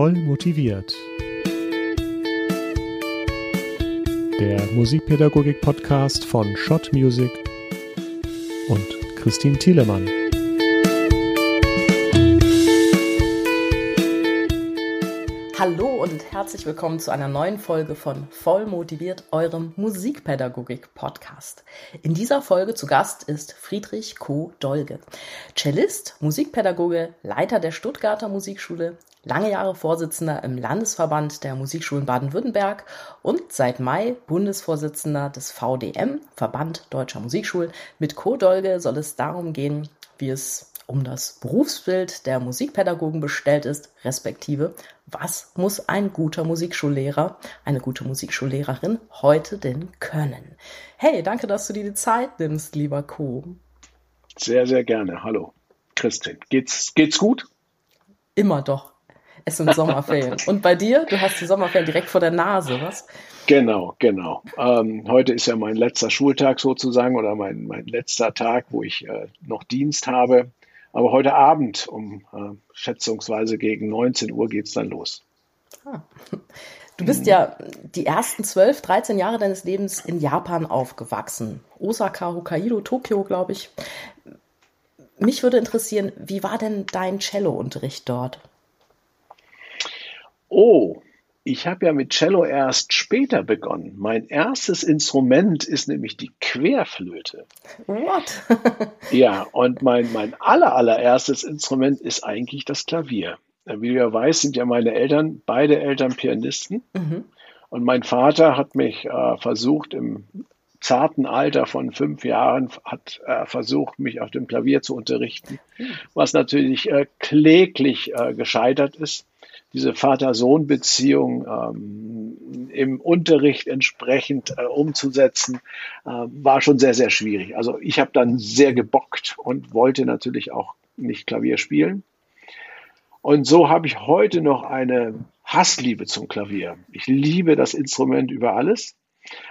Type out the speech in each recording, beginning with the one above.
Voll motiviert. Der Musikpädagogik-Podcast von Schott Music und Christine Thielemann. Hallo und herzlich willkommen zu einer neuen Folge von Voll motiviert, eurem Musikpädagogik-Podcast. In dieser Folge zu Gast ist Friedrich Co. Dolge, Cellist, Musikpädagoge, Leiter der Stuttgarter Musikschule, lange Jahre Vorsitzender im Landesverband der Musikschulen Baden-Württemberg und seit Mai Bundesvorsitzender des VDM, Verband Deutscher Musikschulen. Mit Co. Dolge soll es darum gehen, wie es um das Berufsbild der Musikpädagogen bestellt ist, respektive was muss ein guter Musikschullehrer, eine gute Musikschullehrerin heute denn können? Hey, danke, dass du dir die Zeit nimmst, lieber Co. Sehr, sehr gerne. Hallo, Christin. Geht's, geht's gut? Immer doch. Es sind Sommerferien. Und bei dir? Du hast die Sommerferien direkt vor der Nase, was? Genau, genau. Ähm, heute ist ja mein letzter Schultag sozusagen oder mein, mein letzter Tag, wo ich äh, noch Dienst habe. Aber heute Abend um äh, schätzungsweise gegen 19 Uhr geht es dann los. Ah. Du bist ja die ersten 12, 13 Jahre deines Lebens in Japan aufgewachsen. Osaka, Hokkaido, Tokio, glaube ich. Mich würde interessieren, wie war denn dein Cello-Unterricht dort? Oh, ich habe ja mit Cello erst später begonnen. Mein erstes Instrument ist nämlich die Querflöte. What? ja, und mein, mein aller, allererstes Instrument ist eigentlich das Klavier. Wie du ja weißt, sind ja meine Eltern, beide Eltern Pianisten. Mhm. Und mein Vater hat mich äh, versucht, im zarten Alter von fünf Jahren, hat äh, versucht, mich auf dem Klavier zu unterrichten, mhm. was natürlich äh, kläglich äh, gescheitert ist diese Vater-Sohn-Beziehung ähm, im Unterricht entsprechend äh, umzusetzen, äh, war schon sehr, sehr schwierig. Also ich habe dann sehr gebockt und wollte natürlich auch nicht Klavier spielen. Und so habe ich heute noch eine Hassliebe zum Klavier. Ich liebe das Instrument über alles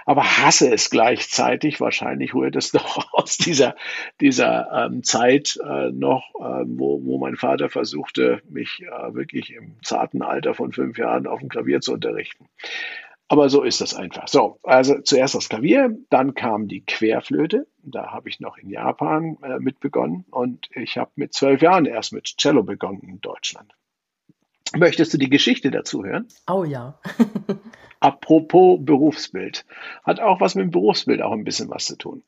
aber hasse es gleichzeitig. Wahrscheinlich rührt es doch aus dieser, dieser ähm, Zeit äh, noch, äh, wo, wo mein Vater versuchte, mich äh, wirklich im zarten Alter von fünf Jahren auf dem Klavier zu unterrichten. Aber so ist das einfach. So, also zuerst das Klavier, dann kam die Querflöte. Da habe ich noch in Japan äh, mit begonnen und ich habe mit zwölf Jahren erst mit Cello begonnen in Deutschland. Möchtest du die Geschichte dazu hören? Oh ja. Apropos Berufsbild. Hat auch was mit dem Berufsbild auch ein bisschen was zu tun.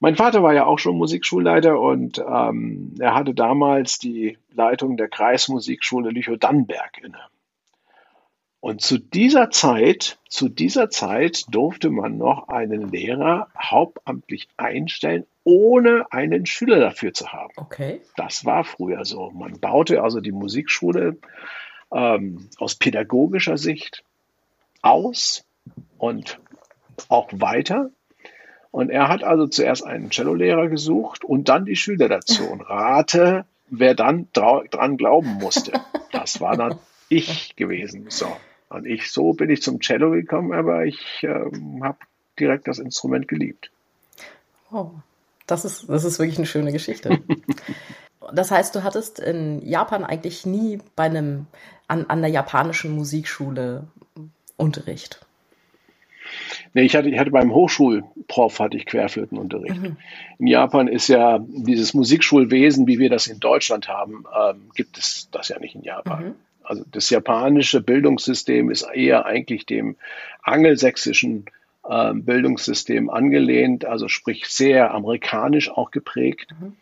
Mein Vater war ja auch schon Musikschulleiter und ähm, er hatte damals die Leitung der Kreismusikschule Lüchow-Dannenberg inne. Und zu dieser Zeit, zu dieser Zeit durfte man noch einen Lehrer hauptamtlich einstellen, ohne einen Schüler dafür zu haben. Okay. Das war früher so. Man baute also die Musikschule ähm, aus pädagogischer Sicht aus und auch weiter. Und er hat also zuerst einen Cellolehrer gesucht und dann die Schüler dazu. Und rate, wer dann dran glauben musste. Das war dann ich gewesen. So. Und ich, so bin ich zum Cello gekommen, aber ich ähm, habe direkt das Instrument geliebt. Oh, das ist, das ist wirklich eine schöne Geschichte. das heißt, du hattest in Japan eigentlich nie bei einem, an, an der japanischen Musikschule Unterricht? Nee, ich hatte, ich hatte beim Hochschulprof hatte ich Querflötenunterricht. Mhm. In Japan ist ja dieses Musikschulwesen, wie wir das in Deutschland haben, ähm, gibt es das ja nicht in Japan. Mhm. Also das japanische Bildungssystem ist eher eigentlich dem angelsächsischen äh, Bildungssystem angelehnt, also sprich sehr amerikanisch auch geprägt. Mhm.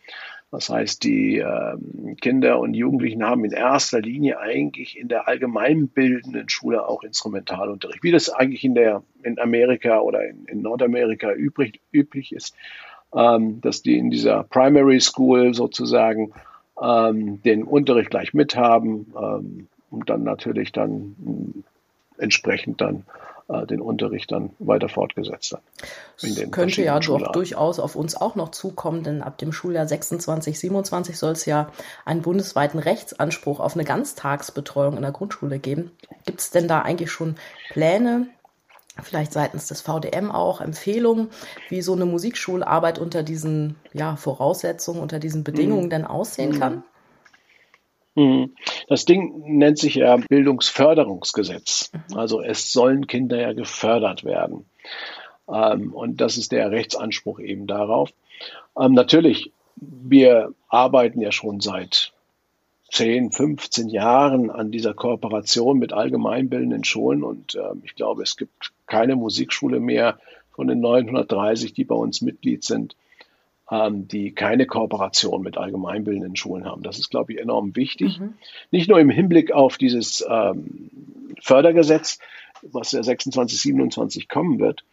Das heißt, die äh, Kinder und Jugendlichen haben in erster Linie eigentlich in der allgemeinbildenden Schule auch Instrumentalunterricht, wie das eigentlich in der in Amerika oder in, in Nordamerika übrig, üblich ist, ähm, dass die in dieser Primary School sozusagen ähm, den Unterricht gleich mithaben ähm, und dann natürlich dann entsprechend dann den Unterricht dann weiter fortgesetzt hat. Das könnte ja doch durchaus auf uns auch noch zukommen, denn ab dem Schuljahr 26, 27 soll es ja einen bundesweiten Rechtsanspruch auf eine Ganztagsbetreuung in der Grundschule geben. Gibt es denn da eigentlich schon Pläne, vielleicht seitens des VDM auch Empfehlungen, wie so eine Musikschularbeit unter diesen ja, Voraussetzungen, unter diesen Bedingungen mhm. denn aussehen kann? Mhm. Das Ding nennt sich ja Bildungsförderungsgesetz. Mhm. Also es sollen Kinder ja gefördert werden. Ähm, und das ist der Rechtsanspruch eben darauf. Ähm, natürlich, wir arbeiten ja schon seit 10, 15 Jahren an dieser Kooperation mit allgemeinbildenden Schulen und äh, ich glaube, es gibt keine Musikschule mehr von den 930, die bei uns Mitglied sind, ähm, die keine Kooperation mit allgemeinbildenden Schulen haben. Das ist, glaube ich, enorm wichtig. Mhm. Nicht nur im Hinblick auf dieses ähm, Fördergesetz, was ja 26, 27 kommen wird,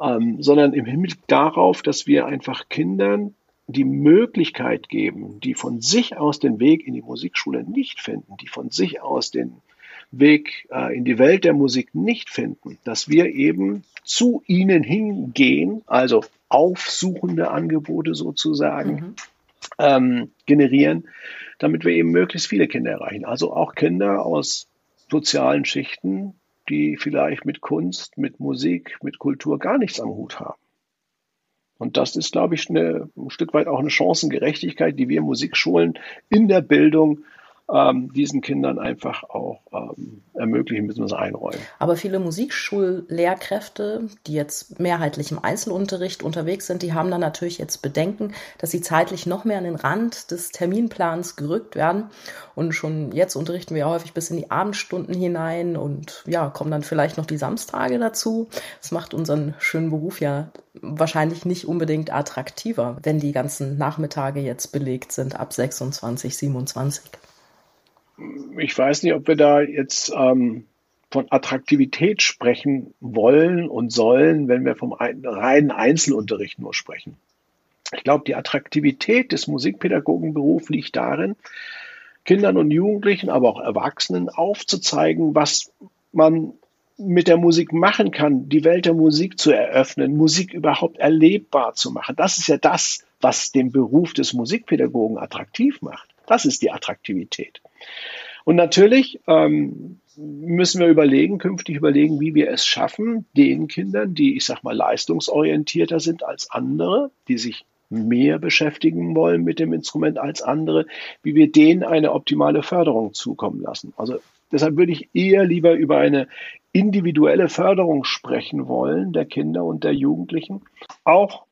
ähm, sondern im Hinblick darauf, dass wir einfach Kindern die Möglichkeit geben, die von sich aus den Weg in die Musikschule nicht finden, die von sich aus den Weg äh, in die Welt der Musik nicht finden, dass wir eben zu ihnen hingehen, also aufsuchende Angebote sozusagen mhm. ähm, generieren, damit wir eben möglichst viele Kinder erreichen. Also auch Kinder aus sozialen Schichten, die vielleicht mit Kunst, mit Musik, mit Kultur gar nichts am Hut haben. Und das ist, glaube ich, eine, ein Stück weit auch eine Chancengerechtigkeit, die wir Musikschulen in der Bildung ähm, diesen Kindern einfach auch ähm, ermöglichen bzw. einräumen. Aber viele Musikschullehrkräfte, die jetzt mehrheitlich im Einzelunterricht unterwegs sind, die haben dann natürlich jetzt Bedenken, dass sie zeitlich noch mehr an den Rand des Terminplans gerückt werden. Und schon jetzt unterrichten wir häufig bis in die Abendstunden hinein und ja, kommen dann vielleicht noch die Samstage dazu. Das macht unseren schönen Beruf ja wahrscheinlich nicht unbedingt attraktiver, wenn die ganzen Nachmittage jetzt belegt sind ab 26, 27 ich weiß nicht, ob wir da jetzt ähm, von Attraktivität sprechen wollen und sollen, wenn wir vom reinen Einzelunterricht nur sprechen. Ich glaube, die Attraktivität des Musikpädagogenberufs liegt darin, Kindern und Jugendlichen, aber auch Erwachsenen aufzuzeigen, was man mit der Musik machen kann, die Welt der Musik zu eröffnen, Musik überhaupt erlebbar zu machen. Das ist ja das, was den Beruf des Musikpädagogen attraktiv macht. Das ist die Attraktivität. Und natürlich ähm, müssen wir überlegen, künftig überlegen, wie wir es schaffen, den Kindern, die, ich sag mal, leistungsorientierter sind als andere, die sich mehr beschäftigen wollen mit dem Instrument als andere, wie wir denen eine optimale Förderung zukommen lassen. Also deshalb würde ich eher lieber über eine individuelle Förderung sprechen wollen der Kinder und der Jugendlichen. Auch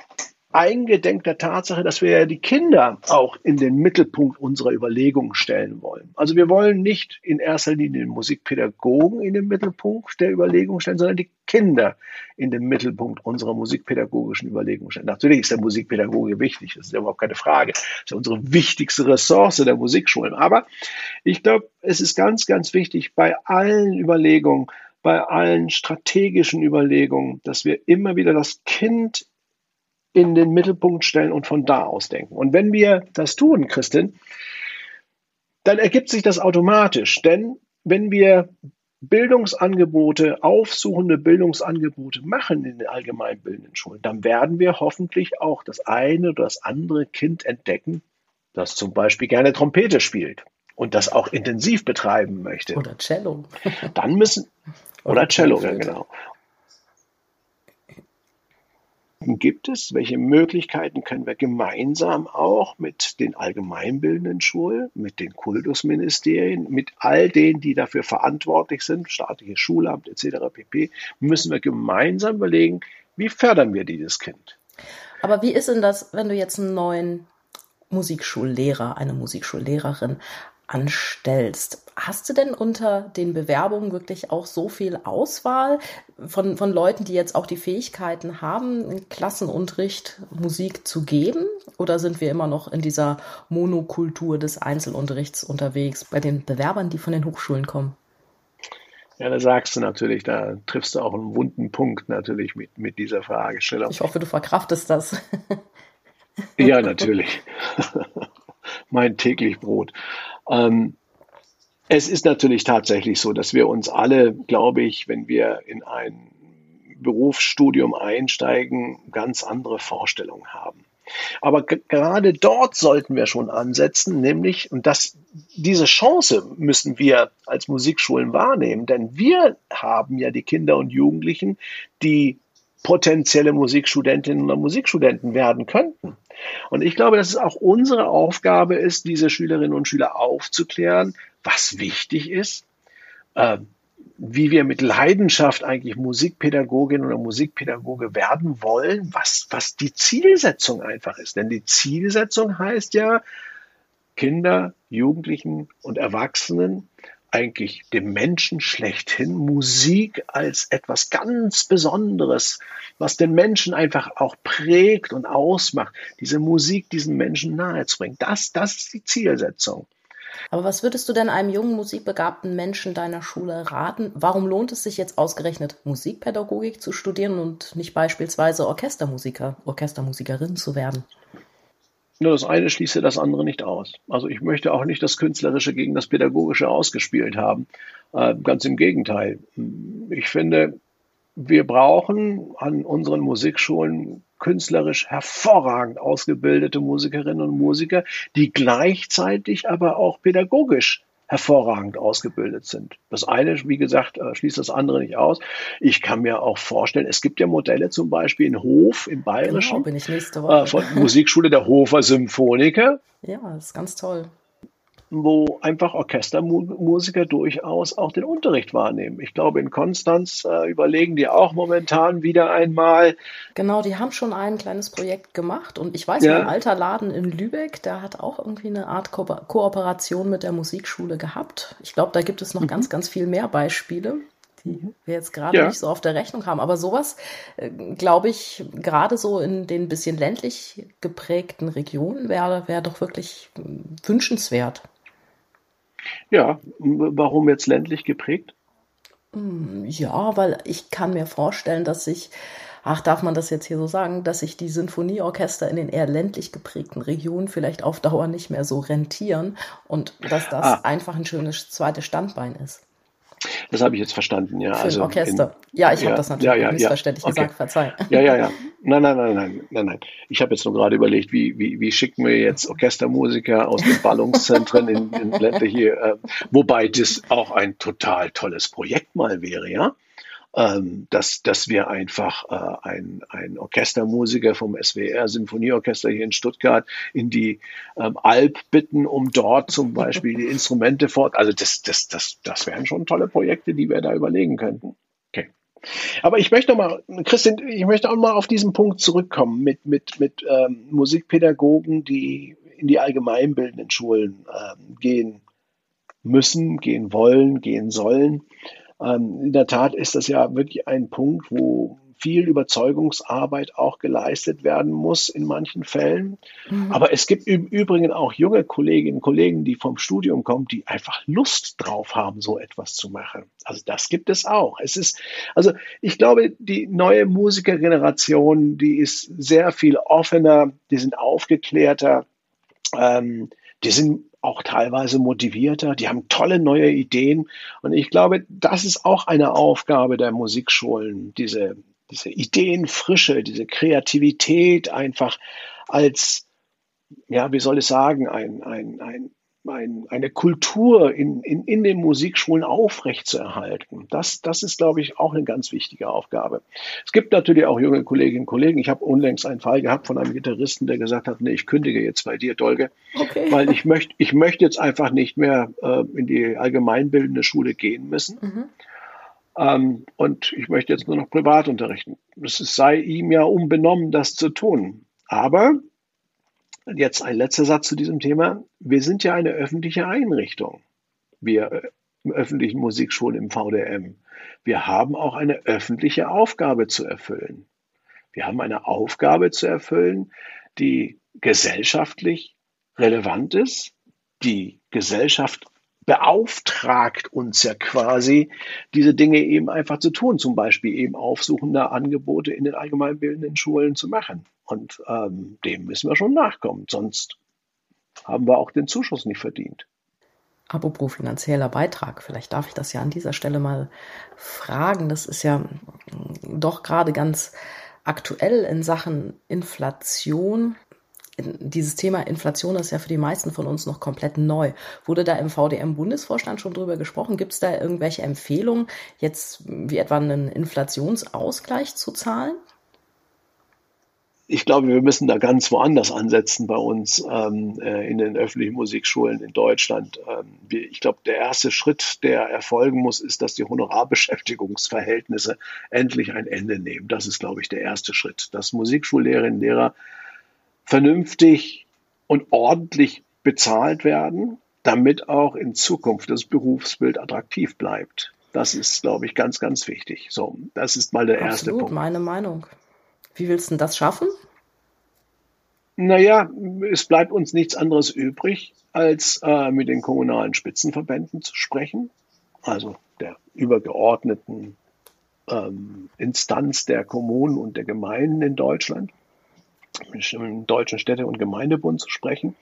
eingedenk der Tatsache, dass wir ja die Kinder auch in den Mittelpunkt unserer Überlegungen stellen wollen. Also wir wollen nicht in erster Linie den Musikpädagogen in den Mittelpunkt der Überlegungen stellen, sondern die Kinder in den Mittelpunkt unserer musikpädagogischen Überlegungen stellen. Natürlich ist der Musikpädagoge wichtig, das ist ja überhaupt keine Frage. Das ist ja unsere wichtigste Ressource der Musikschulen. Aber ich glaube, es ist ganz, ganz wichtig bei allen Überlegungen, bei allen strategischen Überlegungen, dass wir immer wieder das Kind in den Mittelpunkt stellen und von da aus denken. Und wenn wir das tun, Christin, dann ergibt sich das automatisch. Denn wenn wir Bildungsangebote, aufsuchende Bildungsangebote machen in den allgemeinbildenden Schulen, dann werden wir hoffentlich auch das eine oder das andere Kind entdecken, das zum Beispiel gerne Trompete spielt und das auch intensiv betreiben möchte. Oder Cello. Dann müssen, oder, oder Cello, ja, genau gibt es? Welche Möglichkeiten können wir gemeinsam auch mit den allgemeinbildenden Schulen, mit den Kultusministerien, mit all denen, die dafür verantwortlich sind, staatliches Schulamt etc. pp., müssen wir gemeinsam überlegen, wie fördern wir dieses Kind? Aber wie ist denn das, wenn du jetzt einen neuen Musikschullehrer, eine Musikschullehrerin anstellst. Hast du denn unter den Bewerbungen wirklich auch so viel Auswahl von, von Leuten, die jetzt auch die Fähigkeiten haben, Klassenunterricht Musik zu geben? Oder sind wir immer noch in dieser Monokultur des Einzelunterrichts unterwegs bei den Bewerbern, die von den Hochschulen kommen? Ja, da sagst du natürlich, da triffst du auch einen wunden Punkt natürlich mit, mit dieser Fragestellung. Ich hoffe, du verkraftest das. ja, natürlich. mein täglich Brot. Ähm, es ist natürlich tatsächlich so, dass wir uns alle, glaube ich, wenn wir in ein Berufsstudium einsteigen, ganz andere Vorstellungen haben. Aber gerade dort sollten wir schon ansetzen, nämlich, und das, diese Chance müssen wir als Musikschulen wahrnehmen, denn wir haben ja die Kinder und Jugendlichen, die potenzielle Musikstudentinnen oder Musikstudenten werden könnten. Und ich glaube, dass es auch unsere Aufgabe ist, diese Schülerinnen und Schüler aufzuklären, was wichtig ist, äh, wie wir mit Leidenschaft eigentlich Musikpädagogin oder Musikpädagoge werden wollen, was, was die Zielsetzung einfach ist. Denn die Zielsetzung heißt ja, Kinder, Jugendlichen und Erwachsenen eigentlich dem Menschen schlechthin Musik als etwas ganz Besonderes, was den Menschen einfach auch prägt und ausmacht, diese Musik diesen Menschen nahezubringen. Das, das ist die Zielsetzung. Aber was würdest du denn einem jungen musikbegabten Menschen deiner Schule raten? Warum lohnt es sich jetzt ausgerechnet Musikpädagogik zu studieren und nicht beispielsweise Orchestermusiker, Orchestermusikerin zu werden? Nur das eine schließe das andere nicht aus. Also ich möchte auch nicht das Künstlerische gegen das Pädagogische ausgespielt haben. Äh, ganz im Gegenteil. Ich finde, wir brauchen an unseren Musikschulen künstlerisch hervorragend ausgebildete Musikerinnen und Musiker, die gleichzeitig aber auch pädagogisch hervorragend ausgebildet sind. Das eine, wie gesagt, äh, schließt das andere nicht aus. Ich kann mir auch vorstellen, es gibt ja Modelle zum Beispiel in Hof im Bayerischen. Genau, bin ich nächste Woche. Äh, von Musikschule der Hofer Symphoniker. Ja, das ist ganz toll wo einfach Orchestermusiker durchaus auch den Unterricht wahrnehmen. Ich glaube, in Konstanz äh, überlegen die auch momentan wieder einmal. Genau, die haben schon ein kleines Projekt gemacht und ich weiß, ja. ein alter Laden in Lübeck, der hat auch irgendwie eine Art Ko Kooperation mit der Musikschule gehabt. Ich glaube, da gibt es noch mhm. ganz, ganz viel mehr Beispiele die wir jetzt gerade ja. nicht so auf der Rechnung haben. Aber sowas, äh, glaube ich, gerade so in den bisschen ländlich geprägten Regionen wäre wär doch wirklich wünschenswert. Ja, warum jetzt ländlich geprägt? Hm, ja, weil ich kann mir vorstellen, dass sich, ach, darf man das jetzt hier so sagen, dass sich die Sinfonieorchester in den eher ländlich geprägten Regionen vielleicht auf Dauer nicht mehr so rentieren und dass das ah. einfach ein schönes zweites Standbein ist. Das habe ich jetzt verstanden, ja. Für also Orchester. In, ja, ich ja, habe das natürlich ja, ja, missverständlich okay. gesagt, verzeih. Ja, ja, ja. Nein, nein, nein, nein, nein, nein. Ich habe jetzt nur gerade überlegt, wie, wie, wie schicken wir jetzt Orchestermusiker aus den Ballungszentren in, in ländliche, äh, wobei das auch ein total tolles Projekt mal wäre, ja ähm, dass, dass wir einfach äh, ein, ein Orchestermusiker vom SWR Symphonieorchester hier in Stuttgart in die ähm, Alp bitten, um dort zum Beispiel die Instrumente fort. Also das, das, das, das wären schon tolle Projekte, die wir da überlegen könnten. Okay. Aber ich möchte noch mal, Christian, ich möchte auch mal auf diesen Punkt zurückkommen mit, mit, mit ähm, Musikpädagogen, die in die allgemeinbildenden Schulen ähm, gehen müssen, gehen wollen, gehen sollen. Ähm, in der Tat ist das ja wirklich ein Punkt, wo viel Überzeugungsarbeit auch geleistet werden muss in manchen Fällen. Mhm. Aber es gibt im Übrigen auch junge Kolleginnen und Kollegen, die vom Studium kommen, die einfach Lust drauf haben, so etwas zu machen. Also das gibt es auch. Es ist, also ich glaube, die neue Musikergeneration, die ist sehr viel offener, die sind aufgeklärter, ähm, die sind auch teilweise motivierter, die haben tolle neue Ideen. Und ich glaube, das ist auch eine Aufgabe der Musikschulen, diese, diese Ideenfrische, diese Kreativität einfach als, ja, wie soll ich sagen, ein, ein, ein ein, eine Kultur in, in, in den Musikschulen aufrechtzuerhalten. Das, das ist, glaube ich, auch eine ganz wichtige Aufgabe. Es gibt natürlich auch junge Kolleginnen und Kollegen. Ich habe unlängst einen Fall gehabt von einem Gitarristen, der gesagt hat, nee, ich kündige jetzt bei dir, Dolge, okay. weil ich möchte ich möchte jetzt einfach nicht mehr äh, in die allgemeinbildende Schule gehen müssen. Mhm. Ähm, und ich möchte jetzt nur noch privat unterrichten. Es sei ihm ja unbenommen, das zu tun. Aber Jetzt ein letzter Satz zu diesem Thema. Wir sind ja eine öffentliche Einrichtung. Wir äh, öffentlichen Musikschulen im VDM. Wir haben auch eine öffentliche Aufgabe zu erfüllen. Wir haben eine Aufgabe zu erfüllen, die gesellschaftlich relevant ist, die Gesellschaft beauftragt uns ja quasi, diese Dinge eben einfach zu tun, zum Beispiel eben aufsuchende Angebote in den allgemeinbildenden Schulen zu machen. Und ähm, dem müssen wir schon nachkommen, sonst haben wir auch den Zuschuss nicht verdient. Apropos finanzieller Beitrag, vielleicht darf ich das ja an dieser Stelle mal fragen. Das ist ja doch gerade ganz aktuell in Sachen Inflation dieses Thema Inflation ist ja für die meisten von uns noch komplett neu. Wurde da im VDM-Bundesvorstand schon drüber gesprochen? Gibt es da irgendwelche Empfehlungen, jetzt wie etwa einen Inflationsausgleich zu zahlen? Ich glaube, wir müssen da ganz woanders ansetzen bei uns ähm, äh, in den öffentlichen Musikschulen in Deutschland. Ähm, ich glaube, der erste Schritt, der erfolgen muss, ist, dass die Honorarbeschäftigungsverhältnisse endlich ein Ende nehmen. Das ist, glaube ich, der erste Schritt. Dass Musikschullehrerinnen und Lehrer vernünftig und ordentlich bezahlt werden, damit auch in Zukunft das Berufsbild attraktiv bleibt. Das ist, glaube ich, ganz, ganz wichtig. So, das ist mal der Absolut, erste Punkt. meine Meinung. Wie willst du das schaffen? Naja, es bleibt uns nichts anderes übrig, als äh, mit den kommunalen Spitzenverbänden zu sprechen, also der übergeordneten ähm, Instanz der Kommunen und der Gemeinden in Deutschland, mit dem Deutschen Städte- und Gemeindebund zu sprechen.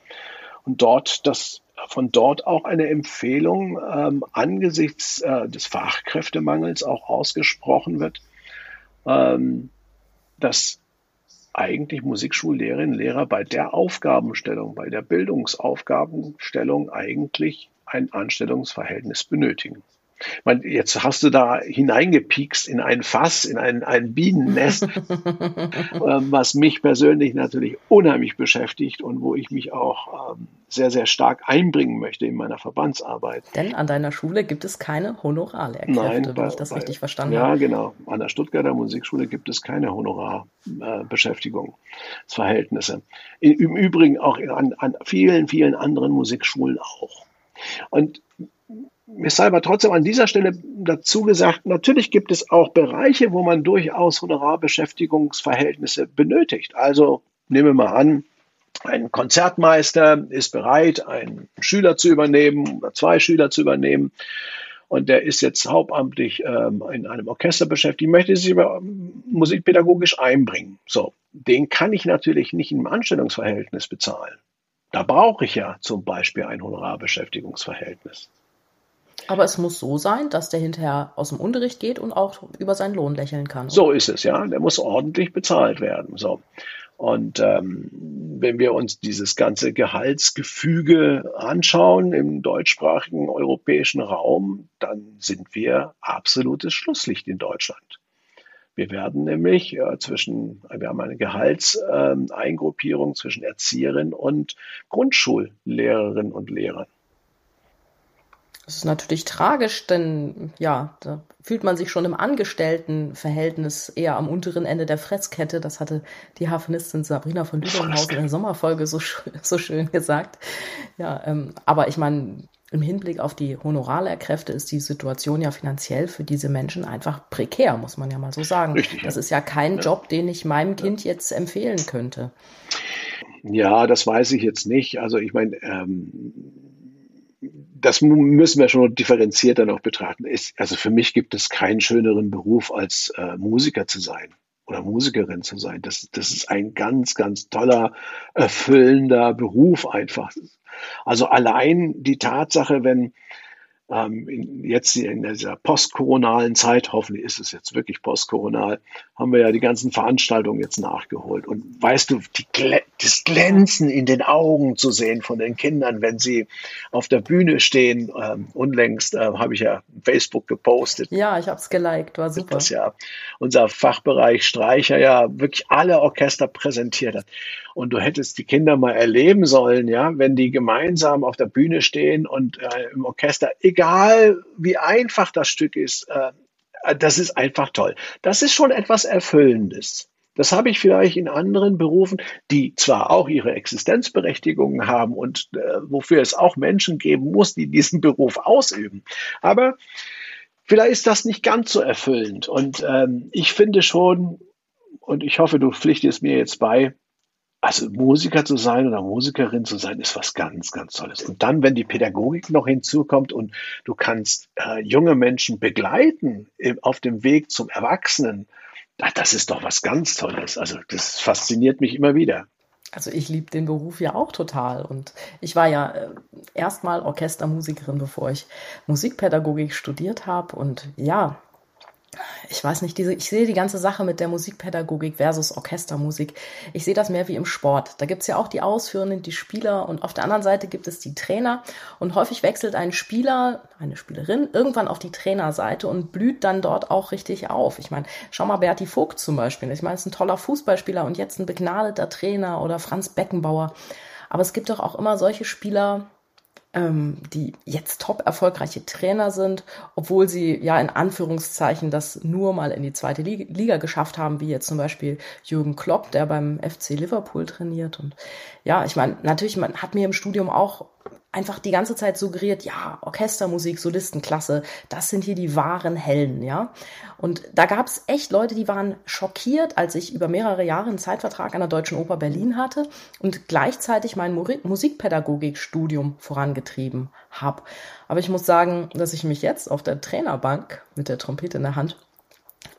Und dort das von dort auch eine Empfehlung ähm, angesichts äh, des Fachkräftemangels auch ausgesprochen wird, ähm, dass eigentlich Musikschullehrerinnen und Lehrer bei der Aufgabenstellung, bei der Bildungsaufgabenstellung eigentlich ein Anstellungsverhältnis benötigen. Meine, jetzt hast du da hineingepiekst in ein Fass, in ein, ein Bienennest, ähm, was mich persönlich natürlich unheimlich beschäftigt und wo ich mich auch ähm, sehr, sehr stark einbringen möchte in meiner Verbandsarbeit. Denn an deiner Schule gibt es keine Honorarlehrkräfte, Nein, wenn ich das bei, richtig verstanden ja, habe. Ja, genau. An der Stuttgarter Musikschule gibt es keine Honorarbeschäftigungsverhältnisse. Im Übrigen auch an, an vielen, vielen anderen Musikschulen auch. Und sei aber trotzdem an dieser Stelle dazu gesagt, natürlich gibt es auch Bereiche, wo man durchaus Honorarbeschäftigungsverhältnisse benötigt. Also nehmen wir mal an, ein Konzertmeister ist bereit, einen Schüler zu übernehmen oder zwei Schüler zu übernehmen. Und der ist jetzt hauptamtlich ähm, in einem Orchester beschäftigt, möchte sich aber ähm, musikpädagogisch einbringen. So, den kann ich natürlich nicht im Anstellungsverhältnis bezahlen. Da brauche ich ja zum Beispiel ein Honorarbeschäftigungsverhältnis. Aber es muss so sein, dass der hinterher aus dem Unterricht geht und auch über seinen Lohn lächeln kann. So ist es, ja. Der muss ordentlich bezahlt werden. So. Und ähm, wenn wir uns dieses ganze Gehaltsgefüge anschauen im deutschsprachigen europäischen Raum, dann sind wir absolutes Schlusslicht in Deutschland. Wir werden nämlich äh, zwischen, wir haben eine Gehaltseingruppierung äh, zwischen Erzieherinnen und Grundschullehrerinnen und Lehrern. Das ist natürlich tragisch, denn ja, da fühlt man sich schon im Angestelltenverhältnis eher am unteren Ende der Fresskette. Das hatte die Hafenistin Sabrina von Lüdinghausen in der Sommerfolge so, so schön gesagt. Ja, ähm, aber ich meine, im Hinblick auf die Honorarlehrkräfte ist die Situation ja finanziell für diese Menschen einfach prekär, muss man ja mal so sagen. Richtig, das ist ja kein ja. Job, den ich meinem Kind jetzt empfehlen könnte. Ja, das weiß ich jetzt nicht. Also ich meine, ähm, das müssen wir schon differenzierter noch betrachten. Ist, also für mich gibt es keinen schöneren Beruf als äh, Musiker zu sein oder Musikerin zu sein. Das, das ist ein ganz, ganz toller, erfüllender Beruf einfach. Also allein die Tatsache, wenn ähm, in, jetzt in dieser postkoronalen Zeit, hoffentlich ist es jetzt wirklich postkoronal, haben wir ja die ganzen Veranstaltungen jetzt nachgeholt. Und weißt du, die, das Glänzen in den Augen zu sehen von den Kindern, wenn sie auf der Bühne stehen, ähm, unlängst äh, habe ich ja Facebook gepostet. Ja, ich habe es geliked, war super. Das ja unser Fachbereich Streicher ja wirklich alle Orchester präsentiert hat. Und du hättest die Kinder mal erleben sollen, ja, wenn die gemeinsam auf der Bühne stehen und äh, im Orchester, egal wie einfach das Stück ist, äh, das ist einfach toll. Das ist schon etwas Erfüllendes. Das habe ich vielleicht in anderen Berufen, die zwar auch ihre Existenzberechtigungen haben und äh, wofür es auch Menschen geben muss, die diesen Beruf ausüben. Aber vielleicht ist das nicht ganz so erfüllend. Und ähm, ich finde schon, und ich hoffe, du pflichtest mir jetzt bei, also Musiker zu sein oder Musikerin zu sein, ist was ganz, ganz Tolles. Und dann, wenn die Pädagogik noch hinzukommt und du kannst äh, junge Menschen begleiten auf dem Weg zum Erwachsenen, das ist doch was ganz Tolles. Also das fasziniert mich immer wieder. Also ich liebe den Beruf ja auch total. Und ich war ja äh, erstmal Orchestermusikerin, bevor ich Musikpädagogik studiert habe. Und ja, ich weiß nicht, diese, ich sehe die ganze Sache mit der Musikpädagogik versus Orchestermusik. Ich sehe das mehr wie im Sport. Da gibt's ja auch die Ausführenden, die Spieler und auf der anderen Seite gibt es die Trainer. Und häufig wechselt ein Spieler, eine Spielerin irgendwann auf die Trainerseite und blüht dann dort auch richtig auf. Ich meine, schau mal Berti Vogt zum Beispiel. Ich meine, ist ein toller Fußballspieler und jetzt ein begnadeter Trainer oder Franz Beckenbauer. Aber es gibt doch auch immer solche Spieler, ähm, die jetzt top erfolgreiche Trainer sind, obwohl sie ja in Anführungszeichen das nur mal in die zweite Liga geschafft haben, wie jetzt zum Beispiel Jürgen Klopp, der beim FC Liverpool trainiert. Und ja, ich meine, natürlich, man hat mir im Studium auch einfach die ganze Zeit suggeriert, ja, Orchestermusik, Solistenklasse, das sind hier die wahren Helden, ja. Und da gab es echt Leute, die waren schockiert, als ich über mehrere Jahre einen Zeitvertrag an der Deutschen Oper Berlin hatte und gleichzeitig mein Musikpädagogikstudium vorangetrieben habe. Aber ich muss sagen, dass ich mich jetzt auf der Trainerbank mit der Trompete in der Hand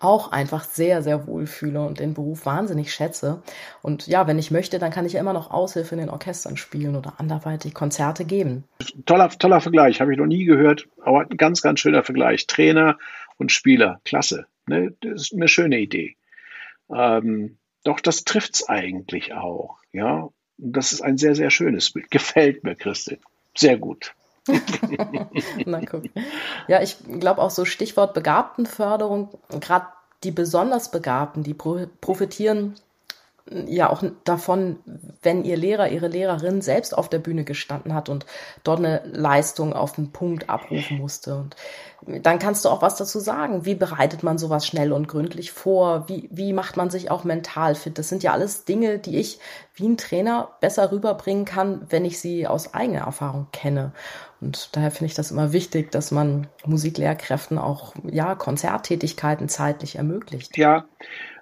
auch einfach sehr, sehr wohl fühle und den Beruf wahnsinnig schätze. Und ja, wenn ich möchte, dann kann ich ja immer noch Aushilfe in den Orchestern spielen oder anderweitig Konzerte geben. Toller, toller Vergleich, habe ich noch nie gehört, aber ein ganz, ganz schöner Vergleich. Trainer und Spieler, klasse. Ne? Das ist eine schöne Idee. Ähm, doch das trifft es eigentlich auch. Ja, das ist ein sehr, sehr schönes Bild. Gefällt mir, Christin. Sehr gut. Na guck. Ja, ich glaube auch so Stichwort Begabtenförderung, gerade die besonders Begabten, die profitieren ja auch davon, wenn ihr Lehrer, ihre Lehrerin selbst auf der Bühne gestanden hat und dort eine Leistung auf den Punkt abrufen musste. Und dann kannst du auch was dazu sagen. Wie bereitet man sowas schnell und gründlich vor? Wie, wie macht man sich auch mental fit? Das sind ja alles Dinge, die ich wie ein Trainer besser rüberbringen kann, wenn ich sie aus eigener Erfahrung kenne. Und daher finde ich das immer wichtig, dass man Musiklehrkräften auch, ja, Konzerttätigkeiten zeitlich ermöglicht. Ja,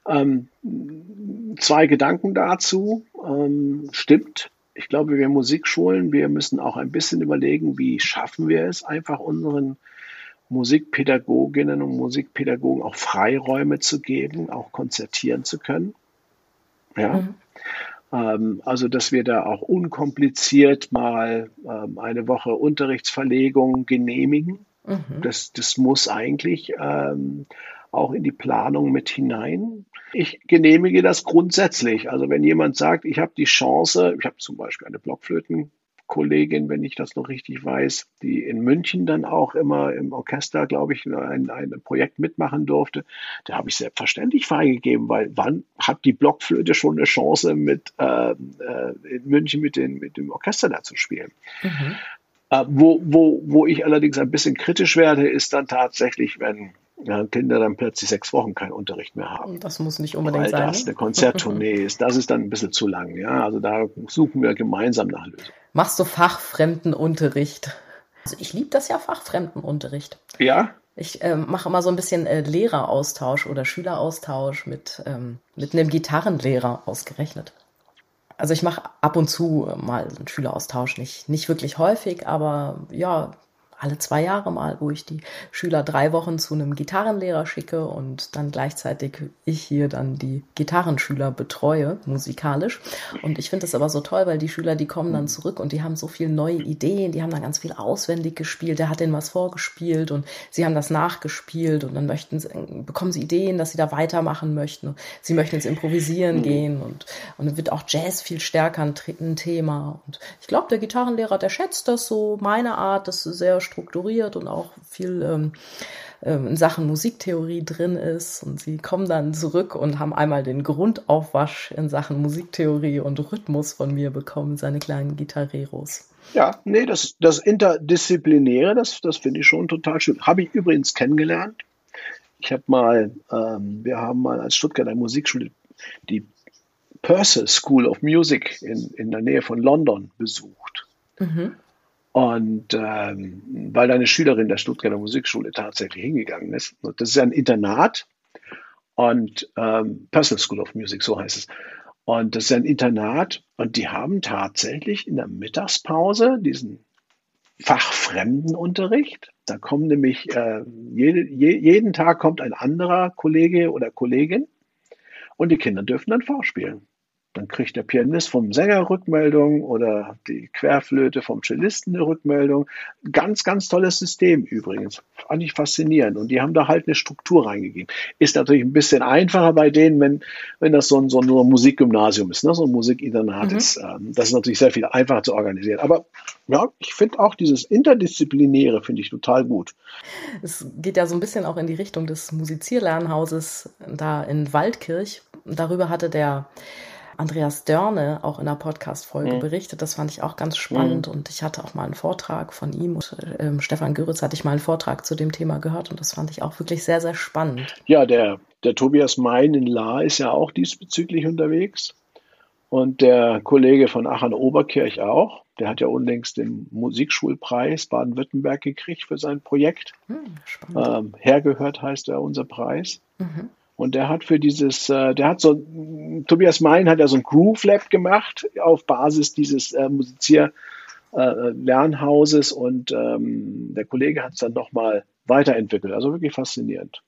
ähm, zwei Gedanken dazu. Ähm, stimmt. Ich glaube, wir Musikschulen, wir müssen auch ein bisschen überlegen, wie schaffen wir es, einfach unseren Musikpädagoginnen und Musikpädagogen auch Freiräume zu geben, auch konzertieren zu können. Ja. Mhm. Ähm, also, dass wir da auch unkompliziert mal ähm, eine Woche Unterrichtsverlegung genehmigen. Mhm. Das, das muss eigentlich ähm, auch in die Planung mit hinein. Ich genehmige das grundsätzlich. Also wenn jemand sagt, ich habe die Chance, ich habe zum Beispiel eine Blockflötenkollegin, wenn ich das noch richtig weiß, die in München dann auch immer im Orchester, glaube ich, ein, ein Projekt mitmachen durfte. Da habe ich selbstverständlich freigegeben, weil wann hat die Blockflöte schon eine Chance, mit äh, äh in München mit, den, mit dem Orchester da zu spielen? Mhm. Äh, wo, wo, wo ich allerdings ein bisschen kritisch werde, ist dann tatsächlich, wenn Kinder dann plötzlich sechs Wochen keinen Unterricht mehr haben. Das muss nicht unbedingt Weil sein. das ne? eine Konzerttournee ist. Das ist dann ein bisschen zu lang. Ja, also da suchen wir gemeinsam nach Lösungen. Machst du Fachfremdenunterricht? Also ich liebe das ja Fachfremdenunterricht. Ja. Ich äh, mache immer so ein bisschen äh, Lehreraustausch oder Schüleraustausch mit, ähm, mit einem Gitarrenlehrer ausgerechnet. Also ich mache ab und zu mal einen Schüleraustausch, nicht, nicht wirklich häufig, aber ja, alle zwei Jahre mal, wo ich die Schüler drei Wochen zu einem Gitarrenlehrer schicke und dann gleichzeitig ich hier dann die Gitarrenschüler betreue, musikalisch. Und ich finde das aber so toll, weil die Schüler, die kommen dann zurück und die haben so viele neue Ideen, die haben dann ganz viel auswendig gespielt, der hat denen was vorgespielt und sie haben das nachgespielt und dann möchten sie, bekommen sie Ideen, dass sie da weitermachen möchten. Sie möchten ins Improvisieren mhm. gehen und, und dann wird auch Jazz viel stärker ein, ein Thema. Und ich glaube, der Gitarrenlehrer, der schätzt das so, meine Art, das ist sehr strukturiert und auch viel ähm, ähm, in Sachen Musiktheorie drin ist. Und sie kommen dann zurück und haben einmal den Grundaufwasch in Sachen Musiktheorie und Rhythmus von mir bekommen, seine kleinen Gitarreros. Ja, nee, das, das Interdisziplinäre, das, das finde ich schon total schön. Habe ich übrigens kennengelernt. Ich habe mal, ähm, wir haben mal als Stuttgarter Musikschule die Purcell School of Music in, in der Nähe von London besucht. Mhm. Und ähm, weil eine Schülerin der Stuttgarter Musikschule tatsächlich hingegangen ist. Das ist ja ein Internat und ähm, Personal School of Music, so heißt es. Und das ist ein Internat und die haben tatsächlich in der Mittagspause diesen Fachfremdenunterricht. Da kommen nämlich äh, jede, je, jeden Tag kommt ein anderer Kollege oder Kollegin und die Kinder dürfen dann vorspielen. Dann kriegt der Pianist vom Sänger Rückmeldung oder die Querflöte vom Cellisten eine Rückmeldung. Ganz, ganz tolles System übrigens. Fand ich faszinierend. Und die haben da halt eine Struktur reingegeben. Ist natürlich ein bisschen einfacher bei denen, wenn, wenn das so ein, so ein Musikgymnasium ist, ne? so ein Musikinternat mhm. ist. Ähm, das ist natürlich sehr viel einfacher zu organisieren. Aber ja, ich finde auch dieses Interdisziplinäre finde ich total gut. Es geht ja so ein bisschen auch in die Richtung des Musizierlernhauses da in Waldkirch. Darüber hatte der Andreas Dörne auch in einer Podcast-Folge mhm. berichtet. Das fand ich auch ganz spannend mhm. und ich hatte auch mal einen Vortrag von ihm und äh, Stefan Göritz hatte ich mal einen Vortrag zu dem Thema gehört und das fand ich auch wirklich sehr, sehr spannend. Ja, der, der Tobias Mein in La ist ja auch diesbezüglich unterwegs und der Kollege von Aachen Oberkirch auch. Der hat ja unlängst den Musikschulpreis Baden-Württemberg gekriegt für sein Projekt. Hm, ähm, hergehört heißt er unser Preis. Mhm. Und der hat für dieses, äh, der hat so, Tobias Mein hat ja so ein Groove Lab gemacht auf Basis dieses äh, Musizier-Lernhauses äh, und ähm, der Kollege hat es dann nochmal weiterentwickelt. Also wirklich faszinierend.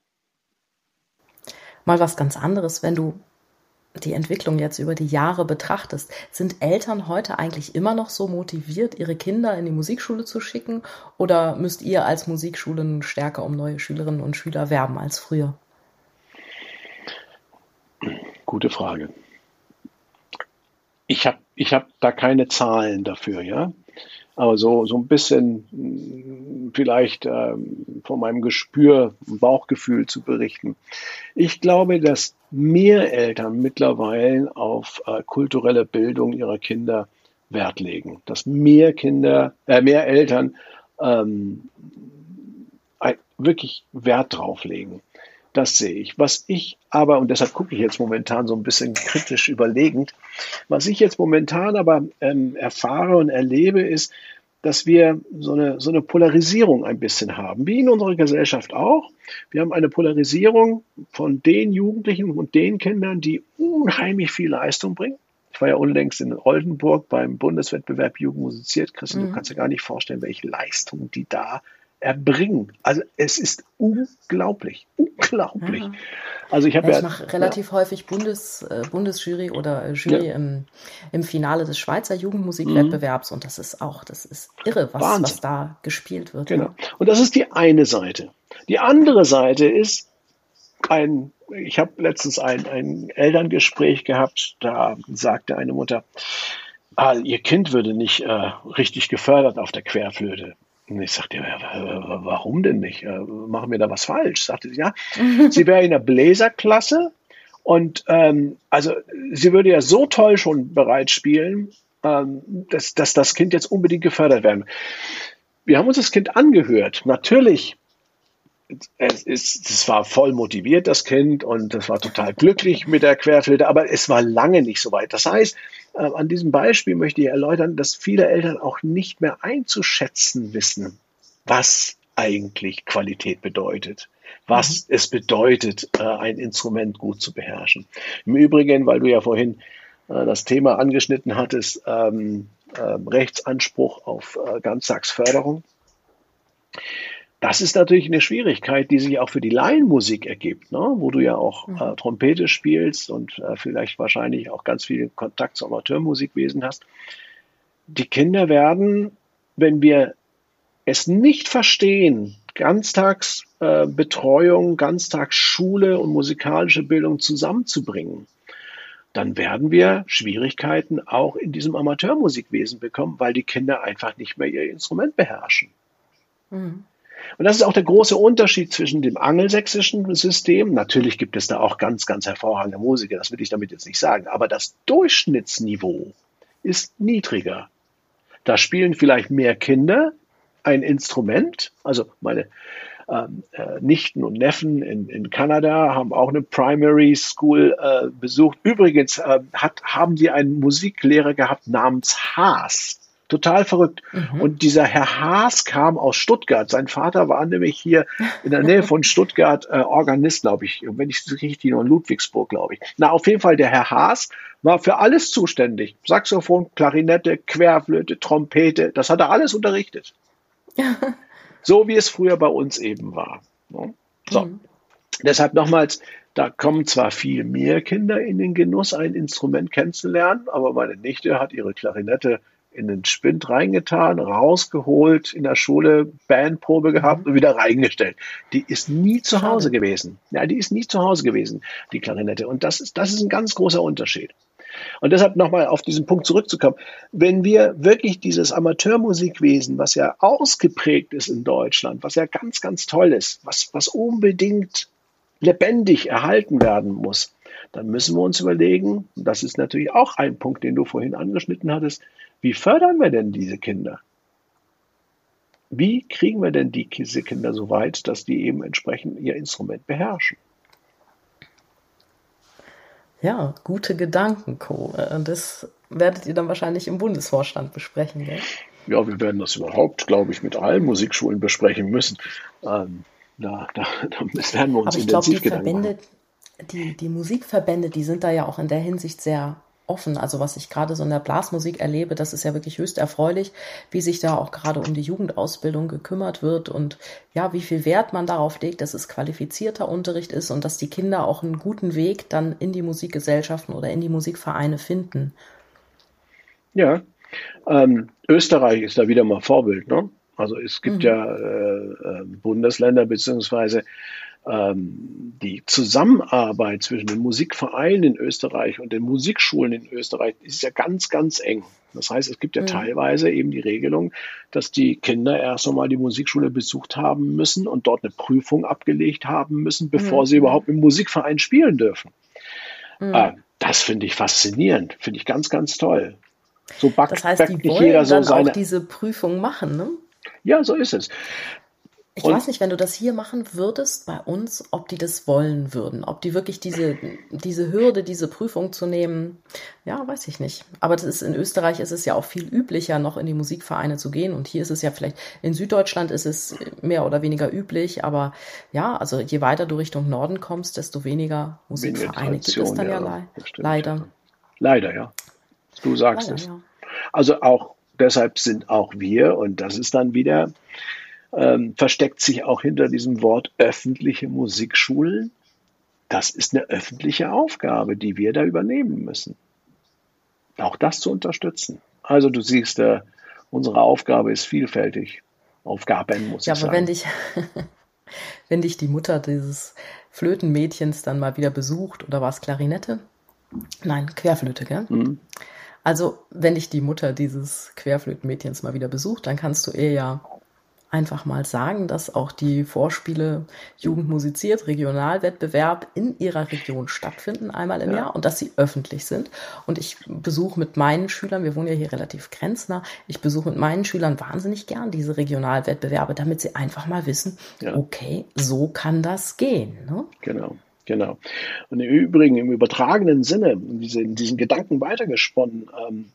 Mal was ganz anderes, wenn du die Entwicklung jetzt über die Jahre betrachtest, sind Eltern heute eigentlich immer noch so motiviert, ihre Kinder in die Musikschule zu schicken? Oder müsst ihr als Musikschulen stärker um neue Schülerinnen und Schüler werben als früher? Gute Frage. Ich habe ich hab da keine Zahlen dafür, ja. Aber so, so ein bisschen hm, vielleicht ähm, von meinem Gespür, Bauchgefühl zu berichten. Ich glaube, dass mehr Eltern mittlerweile auf äh, kulturelle Bildung ihrer Kinder Wert legen. Dass mehr Kinder, äh, mehr Eltern ähm, wirklich Wert drauf legen. Das sehe ich. Was ich aber, und deshalb gucke ich jetzt momentan so ein bisschen kritisch überlegend, was ich jetzt momentan aber ähm, erfahre und erlebe, ist, dass wir so eine, so eine Polarisierung ein bisschen haben, wie in unserer Gesellschaft auch. Wir haben eine Polarisierung von den Jugendlichen und den Kindern, die unheimlich viel Leistung bringen. Ich war ja unlängst in Oldenburg beim Bundeswettbewerb Jugend musiziert. Christian, mhm. du kannst dir gar nicht vorstellen, welche Leistung die da erbringen. Also es ist unglaublich, unglaublich. Ja. Also ich habe ja, ich mache relativ ja. häufig Bundes, äh, Bundesjury oder äh, Jury ja. im, im Finale des Schweizer Jugendmusikwettbewerbs mhm. und das ist auch, das ist irre, was, was da gespielt wird. Genau. Und das ist die eine Seite. Die andere Seite ist ein, ich habe letztens ein, ein Elterngespräch gehabt, da sagte eine Mutter, ah, ihr Kind würde nicht äh, richtig gefördert auf der Querflöte. Und ich sagte, ja, warum denn nicht? Äh, machen wir da was falsch? Sagte sie, ja, sie wäre in der Bläserklasse und ähm, also sie würde ja so toll schon bereits spielen, ähm, dass, dass das Kind jetzt unbedingt gefördert werden. Wir haben uns das Kind angehört. Natürlich es, ist, es war voll motiviert, das Kind, und es war total glücklich mit der Querflöte, aber es war lange nicht so weit. Das heißt, äh, an diesem Beispiel möchte ich erläutern, dass viele Eltern auch nicht mehr einzuschätzen wissen, was eigentlich Qualität bedeutet, was mhm. es bedeutet, äh, ein Instrument gut zu beherrschen. Im Übrigen, weil du ja vorhin äh, das Thema angeschnitten hattest, ähm, äh, Rechtsanspruch auf äh, Ganztagsförderung. Das ist natürlich eine Schwierigkeit, die sich auch für die Laienmusik ergibt, ne? wo du ja auch mhm. äh, Trompete spielst und äh, vielleicht wahrscheinlich auch ganz viel Kontakt zum Amateurmusikwesen hast. Die Kinder werden, wenn wir es nicht verstehen, Ganztagsbetreuung, äh, Ganztagsschule und musikalische Bildung zusammenzubringen, dann werden wir Schwierigkeiten auch in diesem Amateurmusikwesen bekommen, weil die Kinder einfach nicht mehr ihr Instrument beherrschen. Mhm. Und das ist auch der große Unterschied zwischen dem angelsächsischen System. Natürlich gibt es da auch ganz, ganz hervorragende Musiker, das will ich damit jetzt nicht sagen, aber das Durchschnittsniveau ist niedriger. Da spielen vielleicht mehr Kinder ein Instrument, also meine ähm, äh, Nichten und Neffen in, in Kanada haben auch eine Primary School äh, besucht. Übrigens äh, hat, haben die einen Musiklehrer gehabt namens Haas. Total verrückt. Mhm. Und dieser Herr Haas kam aus Stuttgart. Sein Vater war nämlich hier in der Nähe von Stuttgart äh, Organist, glaube ich. Wenn ich es richtig noch in Ludwigsburg, glaube ich. Na, auf jeden Fall, der Herr Haas war für alles zuständig. Saxophon, Klarinette, Querflöte, Trompete. Das hat er alles unterrichtet. so wie es früher bei uns eben war. Ne? So. Mhm. Deshalb nochmals, da kommen zwar viel mehr Kinder in den Genuss, ein Instrument kennenzulernen, aber meine Nichte hat ihre Klarinette in den Spind reingetan, rausgeholt, in der Schule Bandprobe gehabt mhm. und wieder reingestellt. Die ist nie zu Hause gewesen. Ja, die ist nie zu Hause gewesen, die Klarinette. Und das ist, das ist ein ganz großer Unterschied. Und deshalb nochmal auf diesen Punkt zurückzukommen. Wenn wir wirklich dieses Amateurmusikwesen, was ja ausgeprägt ist in Deutschland, was ja ganz, ganz toll ist, was, was unbedingt lebendig erhalten werden muss, dann müssen wir uns überlegen, und das ist natürlich auch ein Punkt, den du vorhin angeschnitten hattest, wie fördern wir denn diese Kinder? Wie kriegen wir denn die, diese Kinder so weit, dass die eben entsprechend ihr Instrument beherrschen? Ja, gute Gedanken, Co. Äh, das werdet ihr dann wahrscheinlich im Bundesvorstand besprechen, gell? Ja, wir werden das überhaupt, glaube ich, mit allen Musikschulen besprechen müssen. Ähm, da, da, da werden wir uns Aber ich glaube, die Verbände, die, die Musikverbände, die sind da ja auch in der Hinsicht sehr offen. Also was ich gerade so in der Blasmusik erlebe, das ist ja wirklich höchst erfreulich, wie sich da auch gerade um die Jugendausbildung gekümmert wird und ja, wie viel Wert man darauf legt, dass es qualifizierter Unterricht ist und dass die Kinder auch einen guten Weg dann in die Musikgesellschaften oder in die Musikvereine finden. Ja, ähm, Österreich ist da wieder mal Vorbild. Ne? Also es gibt mhm. ja äh, äh Bundesländer beziehungsweise die Zusammenarbeit zwischen den Musikvereinen in Österreich und den Musikschulen in Österreich ist ja ganz, ganz eng. Das heißt, es gibt ja mhm. teilweise eben die Regelung, dass die Kinder erst einmal die Musikschule besucht haben müssen und dort eine Prüfung abgelegt haben müssen, bevor mhm. sie überhaupt im Musikverein spielen dürfen. Mhm. Äh, das finde ich faszinierend, finde ich ganz, ganz toll. So backt, das heißt, die wollen jeder so seine... auch diese Prüfung machen, ne? Ja, so ist es. Ich und weiß nicht, wenn du das hier machen würdest bei uns, ob die das wollen würden, ob die wirklich diese, diese Hürde, diese Prüfung zu nehmen, ja, weiß ich nicht. Aber das ist in Österreich ist es ja auch viel üblicher, noch in die Musikvereine zu gehen. Und hier ist es ja vielleicht, in Süddeutschland ist es mehr oder weniger üblich, aber ja, also je weiter du Richtung Norden kommst, desto weniger Musikvereine gibt es dann ja, ja le leider. Leider, ja. Du sagst leider, es. Ja. Also auch deshalb sind auch wir, und das ist dann wieder ähm, versteckt sich auch hinter diesem Wort öffentliche Musikschulen. Das ist eine öffentliche Aufgabe, die wir da übernehmen müssen. Auch das zu unterstützen. Also du siehst, äh, unsere Aufgabe ist vielfältig. Aufgaben muss ja, ich sagen. Ja, aber wenn dich, wenn dich die Mutter dieses Flötenmädchens dann mal wieder besucht, oder war es Klarinette? Nein, Querflöte, gell? Mhm. Also, wenn dich die Mutter dieses Querflötenmädchens mal wieder besucht, dann kannst du ihr ja einfach mal sagen, dass auch die Vorspiele Jugend musiziert, Regionalwettbewerb in ihrer Region stattfinden, einmal im ja. Jahr und dass sie öffentlich sind. Und ich besuche mit meinen Schülern, wir wohnen ja hier relativ grenznah, ich besuche mit meinen Schülern wahnsinnig gern diese Regionalwettbewerbe, damit sie einfach mal wissen, ja. okay, so kann das gehen. Ne? Genau. Genau. Und im Übrigen, im übertragenen Sinne, diese, diesen Gedanken weitergesponnen, ähm,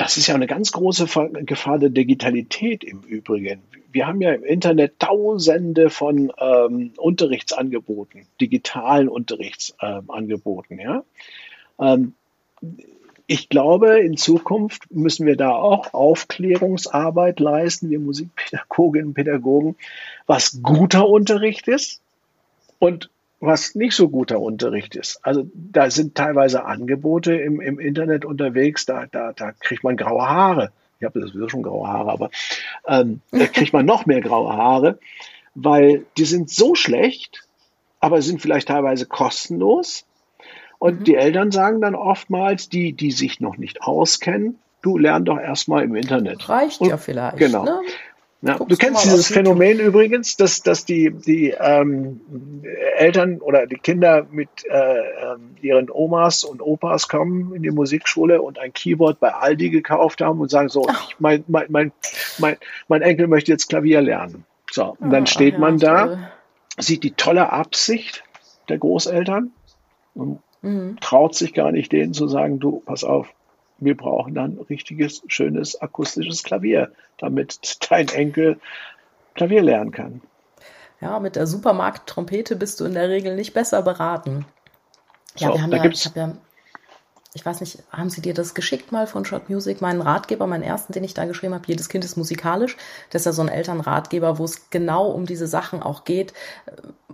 das ist ja eine ganz große Gefahr der Digitalität im Übrigen. Wir haben ja im Internet tausende von ähm, Unterrichtsangeboten, digitalen Unterrichtsangeboten. Ähm, ja? Ähm, ich glaube, in Zukunft müssen wir da auch Aufklärungsarbeit leisten, wir Musikpädagoginnen und Pädagogen, was guter Unterricht ist und was nicht so guter Unterricht ist. Also da sind teilweise Angebote im, im Internet unterwegs, da, da, da kriegt man graue Haare. Ich habe sowieso schon graue Haare, aber ähm, da kriegt man noch mehr graue Haare, weil die sind so schlecht, aber sind vielleicht teilweise kostenlos. Und mhm. die Eltern sagen dann oftmals, die, die sich noch nicht auskennen, du lern doch erstmal im Internet. Reicht Und, ja vielleicht. Genau. Ne? Ja, du kennst dieses Phänomen übrigens, dass, dass die, die ähm, Eltern oder die Kinder mit äh, ähm, ihren Omas und Opas kommen in die Musikschule und ein Keyboard bei Aldi gekauft haben und sagen so, ich, mein, mein, mein, mein, mein Enkel möchte jetzt Klavier lernen. So, und dann ah, steht man da, sieht die tolle Absicht der Großeltern und mhm. traut sich gar nicht denen zu sagen, du, pass auf, wir brauchen dann richtiges, schönes akustisches Klavier, damit dein Enkel Klavier lernen kann. Ja, mit der Supermarkt-Trompete bist du in der Regel nicht besser beraten. Ja, so, wir haben ja, ich habe ja, ich weiß nicht, haben Sie dir das geschickt mal von Shot Music? Meinen Ratgeber, meinen ersten, den ich da geschrieben habe, jedes Kind ist musikalisch. Das ist ja so ein Elternratgeber, wo es genau um diese Sachen auch geht.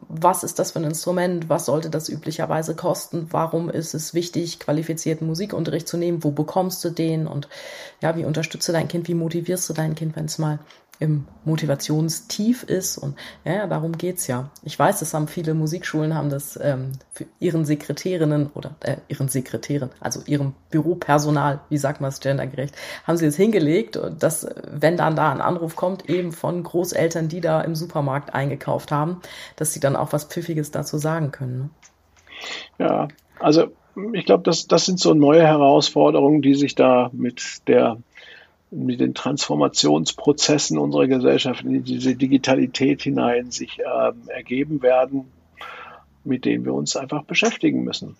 Was ist das für ein Instrument, was sollte das üblicherweise kosten, warum ist es wichtig, qualifizierten Musikunterricht zu nehmen, wo bekommst du den? Und ja, wie unterstützt du dein Kind, wie motivierst du dein Kind, wenn es mal im Motivationstief ist. Und ja, darum geht's ja. Ich weiß, das haben viele Musikschulen, haben das ähm, für ihren Sekretärinnen oder äh, ihren Sekretären, also ihrem Büropersonal, wie sagt man es gendergerecht, haben sie es hingelegt, dass, wenn dann da ein Anruf kommt, eben von Großeltern, die da im Supermarkt eingekauft haben, dass sie dann auch was Pfiffiges dazu sagen können. Ne? Ja, also ich glaube, das, das sind so neue Herausforderungen, die sich da mit der mit den Transformationsprozessen unserer Gesellschaft in diese Digitalität hinein sich ähm, ergeben werden, mit denen wir uns einfach beschäftigen müssen.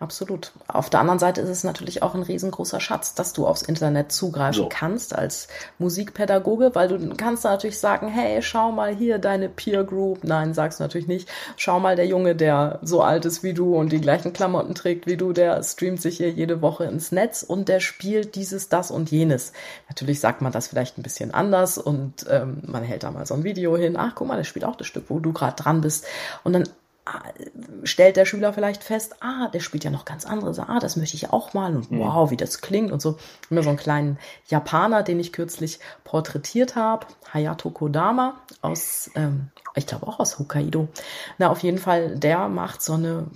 Absolut. Auf der anderen Seite ist es natürlich auch ein riesengroßer Schatz, dass du aufs Internet zugreifen so. kannst als Musikpädagoge, weil du kannst natürlich sagen, hey, schau mal hier deine Peer Group. Nein, sagst du natürlich nicht. Schau mal, der Junge, der so alt ist wie du und die gleichen Klamotten trägt wie du, der streamt sich hier jede Woche ins Netz und der spielt dieses, das und jenes. Natürlich sagt man das vielleicht ein bisschen anders und ähm, man hält da mal so ein Video hin. Ach, guck mal, der spielt auch das Stück, wo du gerade dran bist. Und dann stellt der Schüler vielleicht fest, ah, der spielt ja noch ganz andere, ah, das möchte ich auch mal und mhm. wow, wie das klingt und so. Immer so einen kleinen Japaner, den ich kürzlich porträtiert habe, Hayato Kodama aus, ähm, ich glaube auch aus Hokkaido. Na, auf jeden Fall, der macht so eine,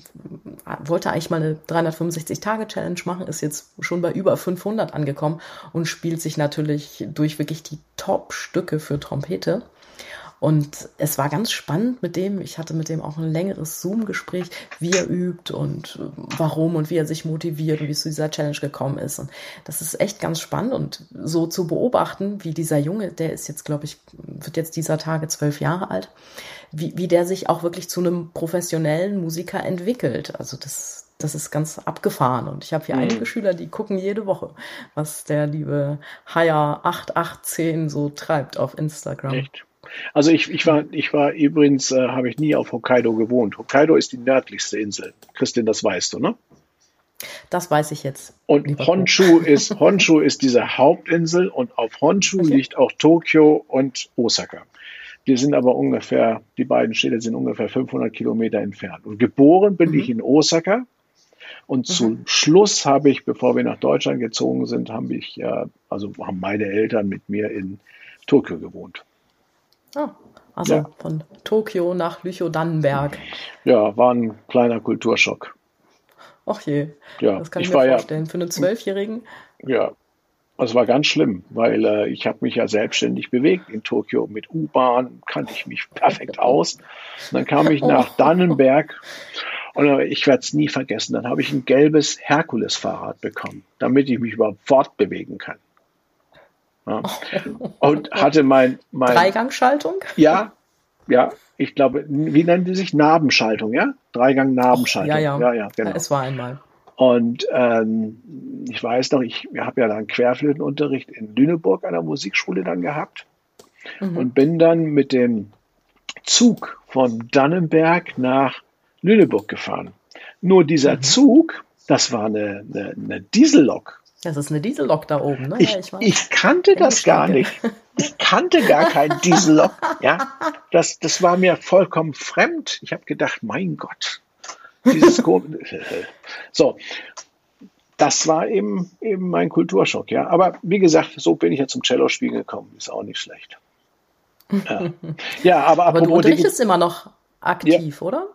wollte eigentlich mal eine 365-Tage-Challenge machen, ist jetzt schon bei über 500 angekommen und spielt sich natürlich durch wirklich die Top-Stücke für Trompete. Und es war ganz spannend mit dem, ich hatte mit dem auch ein längeres Zoom-Gespräch, wie er übt und warum und wie er sich motiviert und wie es zu dieser Challenge gekommen ist. Und das ist echt ganz spannend und so zu beobachten, wie dieser Junge, der ist jetzt, glaube ich, wird jetzt dieser Tage zwölf Jahre alt, wie, wie der sich auch wirklich zu einem professionellen Musiker entwickelt. Also das, das ist ganz abgefahren. Und ich habe hier mhm. einige Schüler, die gucken jede Woche, was der liebe Haya 818 so treibt auf Instagram. Echt? Also ich, ich war, ich war übrigens, äh, habe ich nie auf Hokkaido gewohnt. Hokkaido ist die nördlichste Insel. Christin, das weißt du, ne? Das weiß ich jetzt. Und Honshu ist, Honshu ist diese Hauptinsel und auf Honshu okay. liegt auch Tokio und Osaka. Die sind aber ungefähr, die beiden Städte sind ungefähr 500 Kilometer entfernt. Und geboren bin mhm. ich in Osaka. Und mhm. zum Schluss habe ich, bevor wir nach Deutschland gezogen sind, habe ich, äh, also haben meine Eltern mit mir in Tokio gewohnt. Ah, also ja. von Tokio nach Lüchow-Dannenberg. Ja, war ein kleiner Kulturschock. Ach je, ja, das kann ich, ich mir vorstellen. Ja, Für einen Zwölfjährigen? Ja, es war ganz schlimm, weil äh, ich habe mich ja selbstständig bewegt in Tokio. Mit U-Bahn kannte ich mich perfekt aus. Und dann kam ich nach Dannenberg und ich werde es nie vergessen. Dann habe ich ein gelbes Herkules-Fahrrad bekommen, damit ich mich überhaupt fortbewegen kann. Ja. Und hatte mein, mein Dreigangschaltung? Ja, ja, ich glaube, wie nennen die sich? Nabenschaltung, ja? Dreigang-Nabenschaltung. Ja, ja, ja, ja, genau. Es war einmal. Und ähm, ich weiß noch, ich habe ja dann Querflötenunterricht in Lüneburg an der Musikschule dann gehabt mhm. und bin dann mit dem Zug von Dannenberg nach Lüneburg gefahren. Nur dieser mhm. Zug, das war eine, eine, eine Diesellok. Das ist eine Diesellok da oben, ne? Ich, ja, ich, ich kannte das gar nicht. Ich kannte gar kein Diesellok. Ja, das, das war mir vollkommen fremd. Ich habe gedacht, mein Gott, dieses so. Das war eben, eben mein Kulturschock, ja. Aber wie gesagt, so bin ich ja zum Cello-Spielen gekommen. Ist auch nicht schlecht. Ja, ja aber, aber du unterrichtest immer noch aktiv, ja. oder?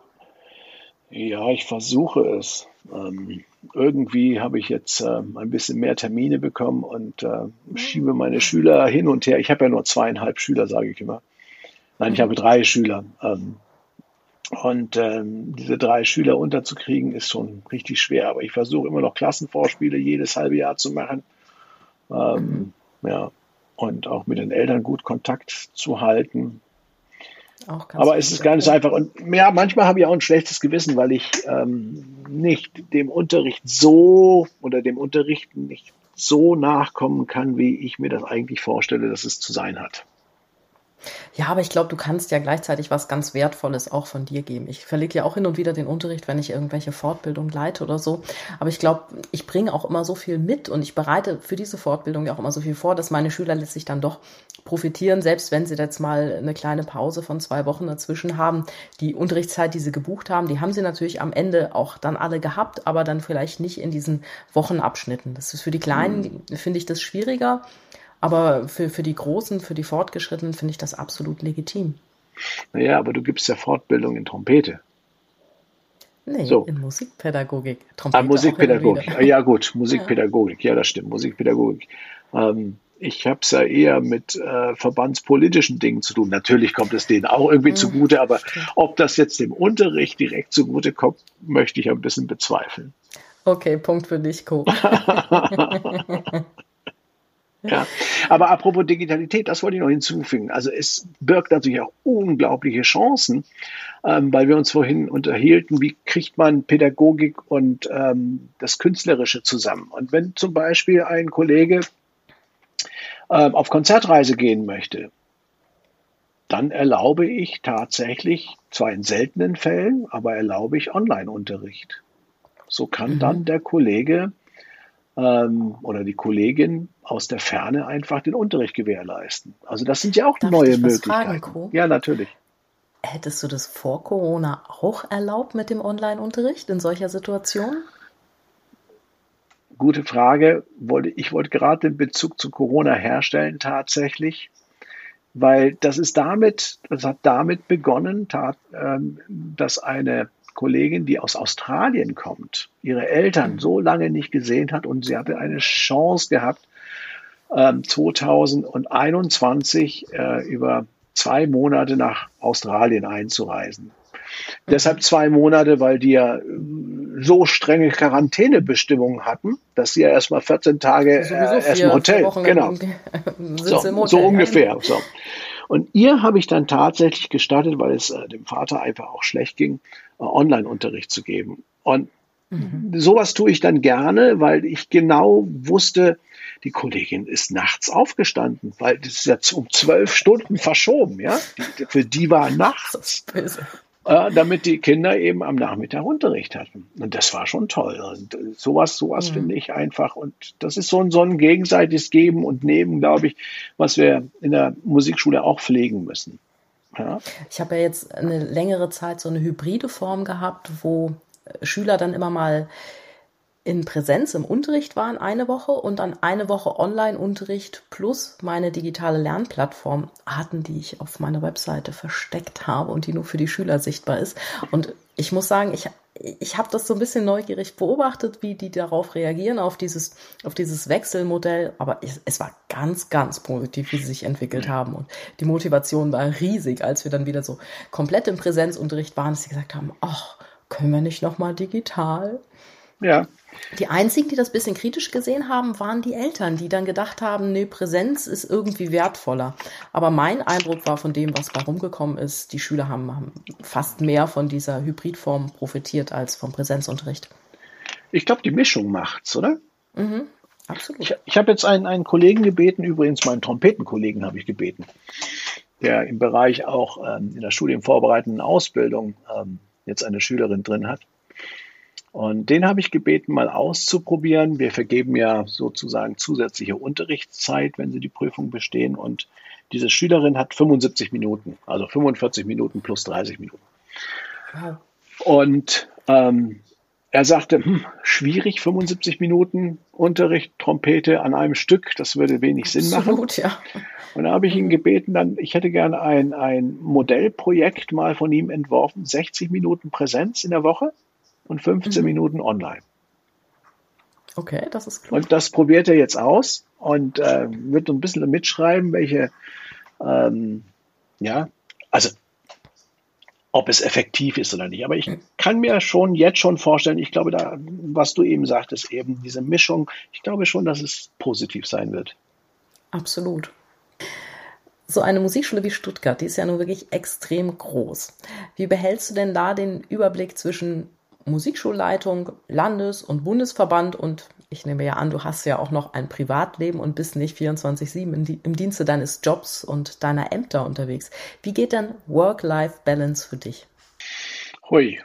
Ja, ich versuche es. Ähm, irgendwie habe ich jetzt äh, ein bisschen mehr Termine bekommen und äh, schiebe meine Schüler hin und her. Ich habe ja nur zweieinhalb Schüler, sage ich immer. Nein, ich habe drei Schüler. Ähm, und ähm, diese drei Schüler unterzukriegen, ist schon richtig schwer. Aber ich versuche immer noch Klassenvorspiele jedes halbe Jahr zu machen. Ähm, mhm. Ja, und auch mit den Eltern gut Kontakt zu halten. Aber es ist gar nicht so einfach. Und ja, manchmal habe ich auch ein schlechtes Gewissen, weil ich ähm, nicht dem Unterricht so oder dem Unterrichten nicht so nachkommen kann, wie ich mir das eigentlich vorstelle, dass es zu sein hat. Ja, aber ich glaube, du kannst ja gleichzeitig was ganz Wertvolles auch von dir geben. Ich verlege ja auch hin und wieder den Unterricht, wenn ich irgendwelche Fortbildung leite oder so. Aber ich glaube, ich bringe auch immer so viel mit und ich bereite für diese Fortbildung ja auch immer so viel vor, dass meine Schüler letztlich dann doch profitieren, selbst wenn sie jetzt mal eine kleine Pause von zwei Wochen dazwischen haben. Die Unterrichtszeit, die sie gebucht haben, die haben sie natürlich am Ende auch dann alle gehabt, aber dann vielleicht nicht in diesen Wochenabschnitten. Das ist für die Kleinen, mhm. finde ich das schwieriger. Aber für, für die Großen, für die Fortgeschrittenen finde ich das absolut legitim. Naja, aber du gibst ja Fortbildung in Trompete. Nee, so. in Musikpädagogik. Trompete ah, Musikpädagogik. Ja, gut, Musikpädagogik. Ja, das stimmt, Musikpädagogik. Ähm, ich habe es ja eher mit äh, verbandspolitischen Dingen zu tun. Natürlich kommt es denen auch irgendwie mhm. zugute, aber ob das jetzt dem Unterricht direkt zugute kommt, möchte ich ein bisschen bezweifeln. Okay, Punkt für dich, Co. Ja. Aber apropos Digitalität, das wollte ich noch hinzufügen. Also es birgt natürlich auch unglaubliche Chancen, ähm, weil wir uns vorhin unterhielten, wie kriegt man Pädagogik und ähm, das Künstlerische zusammen. Und wenn zum Beispiel ein Kollege ähm, auf Konzertreise gehen möchte, dann erlaube ich tatsächlich, zwar in seltenen Fällen, aber erlaube ich Online-Unterricht. So kann mhm. dann der Kollege ähm, oder die Kollegin aus der Ferne einfach den Unterricht gewährleisten. Also das sind ja auch Darf neue Möglichkeiten. Fragen, ja, natürlich. Hättest du das vor Corona auch erlaubt mit dem Online-Unterricht in solcher Situation? Gute Frage. Ich wollte gerade den Bezug zu Corona herstellen tatsächlich, weil das ist damit, das hat damit begonnen, ähm, dass eine Kollegin, die aus Australien kommt, ihre Eltern mhm. so lange nicht gesehen hat und sie hatte eine Chance gehabt, 2021 ähm, äh, über zwei Monate nach Australien einzureisen. Mhm. Deshalb zwei Monate, weil die ja äh, so strenge Quarantänebestimmungen hatten, dass sie ja erstmal 14 Tage äh, erst im Hotel, genau, so, im Hotel. so ungefähr. So. Und ihr habe ich dann tatsächlich gestattet, weil es äh, dem Vater einfach auch schlecht ging, Online-Unterricht zu geben. Und mhm. sowas tue ich dann gerne, weil ich genau wusste, die Kollegin ist nachts aufgestanden, weil das ist jetzt um zwölf Stunden verschoben, ja. Die, für die war nachts äh, damit die Kinder eben am Nachmittag Unterricht hatten. Und das war schon toll. Und sowas, sowas mhm. finde ich einfach. Und das ist so ein, so ein gegenseitiges Geben und Nehmen, glaube ich, was wir in der Musikschule auch pflegen müssen. Ja. Ich habe ja jetzt eine längere Zeit so eine hybride Form gehabt, wo Schüler dann immer mal in Präsenz im Unterricht waren eine Woche und dann eine Woche Online-Unterricht plus meine digitale Lernplattform hatten, die ich auf meiner Webseite versteckt habe und die nur für die Schüler sichtbar ist. Und ich muss sagen, ich, ich habe das so ein bisschen neugierig beobachtet, wie die darauf reagieren, auf dieses, auf dieses Wechselmodell. Aber es, es war ganz, ganz positiv, wie sie sich entwickelt haben. Und die Motivation war riesig, als wir dann wieder so komplett im Präsenzunterricht waren, dass sie gesagt haben, ach, können wir nicht nochmal digital? Ja. Die einzigen, die das bisschen kritisch gesehen haben, waren die Eltern, die dann gedacht haben, nee, Präsenz ist irgendwie wertvoller. Aber mein Eindruck war von dem, was bei rumgekommen ist, die Schüler haben, haben fast mehr von dieser Hybridform profitiert als vom Präsenzunterricht. Ich glaube, die Mischung macht's, oder? Mhm, absolut. Ich, ich habe jetzt einen, einen Kollegen gebeten, übrigens meinen Trompetenkollegen habe ich gebeten, der im Bereich auch ähm, in der studienvorbereitenden Ausbildung ähm, jetzt eine Schülerin drin hat und den habe ich gebeten, mal auszuprobieren. Wir vergeben ja sozusagen zusätzliche Unterrichtszeit, wenn sie die Prüfung bestehen. Und diese Schülerin hat 75 Minuten, also 45 Minuten plus 30 Minuten. Und ähm, er sagte, hm, schwierig, 75 Minuten Unterricht, Trompete an einem Stück, das würde wenig Absolut, Sinn machen. Ja. Und da habe ich ihn gebeten, dann, ich hätte gerne ein, ein Modellprojekt mal von ihm entworfen, 60 Minuten Präsenz in der Woche und 15 mhm. Minuten online. Okay, das ist klug. Und das probiert er jetzt aus und äh, wird ein bisschen mitschreiben, welche, ähm, ja, also ob es effektiv ist oder nicht. Aber ich kann mir schon jetzt schon vorstellen, ich glaube, da, was du eben sagtest, eben diese Mischung, ich glaube schon, dass es positiv sein wird. Absolut. So eine Musikschule wie Stuttgart, die ist ja nun wirklich extrem groß. Wie behältst du denn da den Überblick zwischen Musikschulleitung, Landes- und Bundesverband und ich nehme ja an, du hast ja auch noch ein Privatleben und bist nicht 24-7 im Dienste deines Jobs und deiner Ämter unterwegs. Wie geht denn Work-Life-Balance für dich? Hui.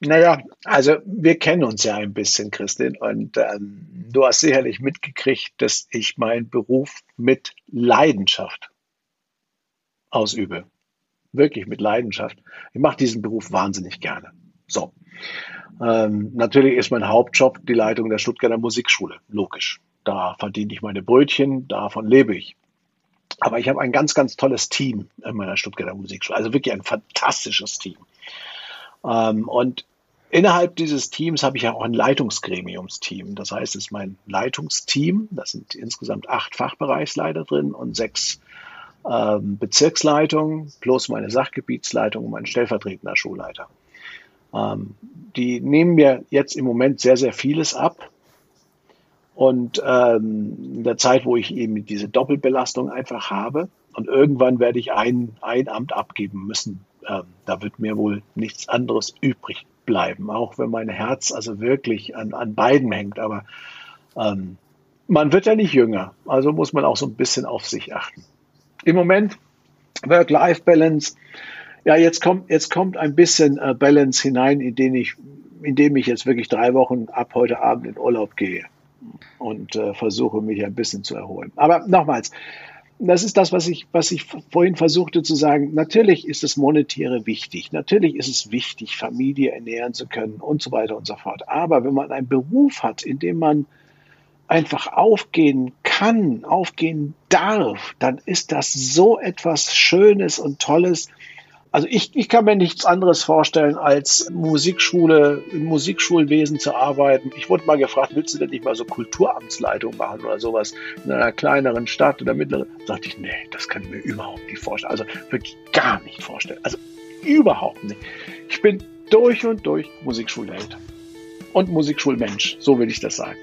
Naja, also wir kennen uns ja ein bisschen, Christin, und ähm, du hast sicherlich mitgekriegt, dass ich meinen Beruf mit Leidenschaft ausübe. Wirklich mit Leidenschaft. Ich mache diesen Beruf wahnsinnig gerne. So. Ähm, natürlich ist mein Hauptjob die Leitung der Stuttgarter Musikschule. Logisch. Da verdiene ich meine Brötchen, davon lebe ich. Aber ich habe ein ganz, ganz tolles Team in meiner Stuttgarter Musikschule. Also wirklich ein fantastisches Team. Ähm, und innerhalb dieses Teams habe ich ja auch ein Leitungsgremiumsteam. Das heißt, es ist mein Leitungsteam. Das sind insgesamt acht Fachbereichsleiter drin und sechs ähm, Bezirksleitungen plus meine Sachgebietsleitung und mein stellvertretender Schulleiter. Ähm, die nehmen mir jetzt im Moment sehr, sehr vieles ab. Und ähm, in der Zeit, wo ich eben diese Doppelbelastung einfach habe, und irgendwann werde ich ein, ein Amt abgeben müssen, ähm, da wird mir wohl nichts anderes übrig bleiben, auch wenn mein Herz also wirklich an, an beiden hängt. Aber ähm, man wird ja nicht jünger, also muss man auch so ein bisschen auf sich achten. Im Moment Work-Life-Balance ja, jetzt kommt, jetzt kommt ein bisschen äh, Balance hinein, in den ich, indem ich jetzt wirklich drei Wochen ab heute Abend in Urlaub gehe und äh, versuche mich ein bisschen zu erholen. Aber nochmals, das ist das, was ich, was ich vorhin versuchte zu sagen. Natürlich ist das Monetäre wichtig. Natürlich ist es wichtig, Familie ernähren zu können und so weiter und so fort. Aber wenn man einen Beruf hat, in dem man einfach aufgehen kann, aufgehen darf, dann ist das so etwas Schönes und Tolles, also ich, ich kann mir nichts anderes vorstellen, als Musikschule, im Musikschulwesen zu arbeiten. Ich wurde mal gefragt, willst du denn nicht mal so Kulturamtsleitung machen oder sowas in einer kleineren Stadt oder mittleren? Da sagte ich, nee, das kann ich mir überhaupt nicht vorstellen. Also wirklich gar nicht vorstellen. Also überhaupt nicht. Ich bin durch und durch Musikschulheld und Musikschulmensch, so will ich das sagen.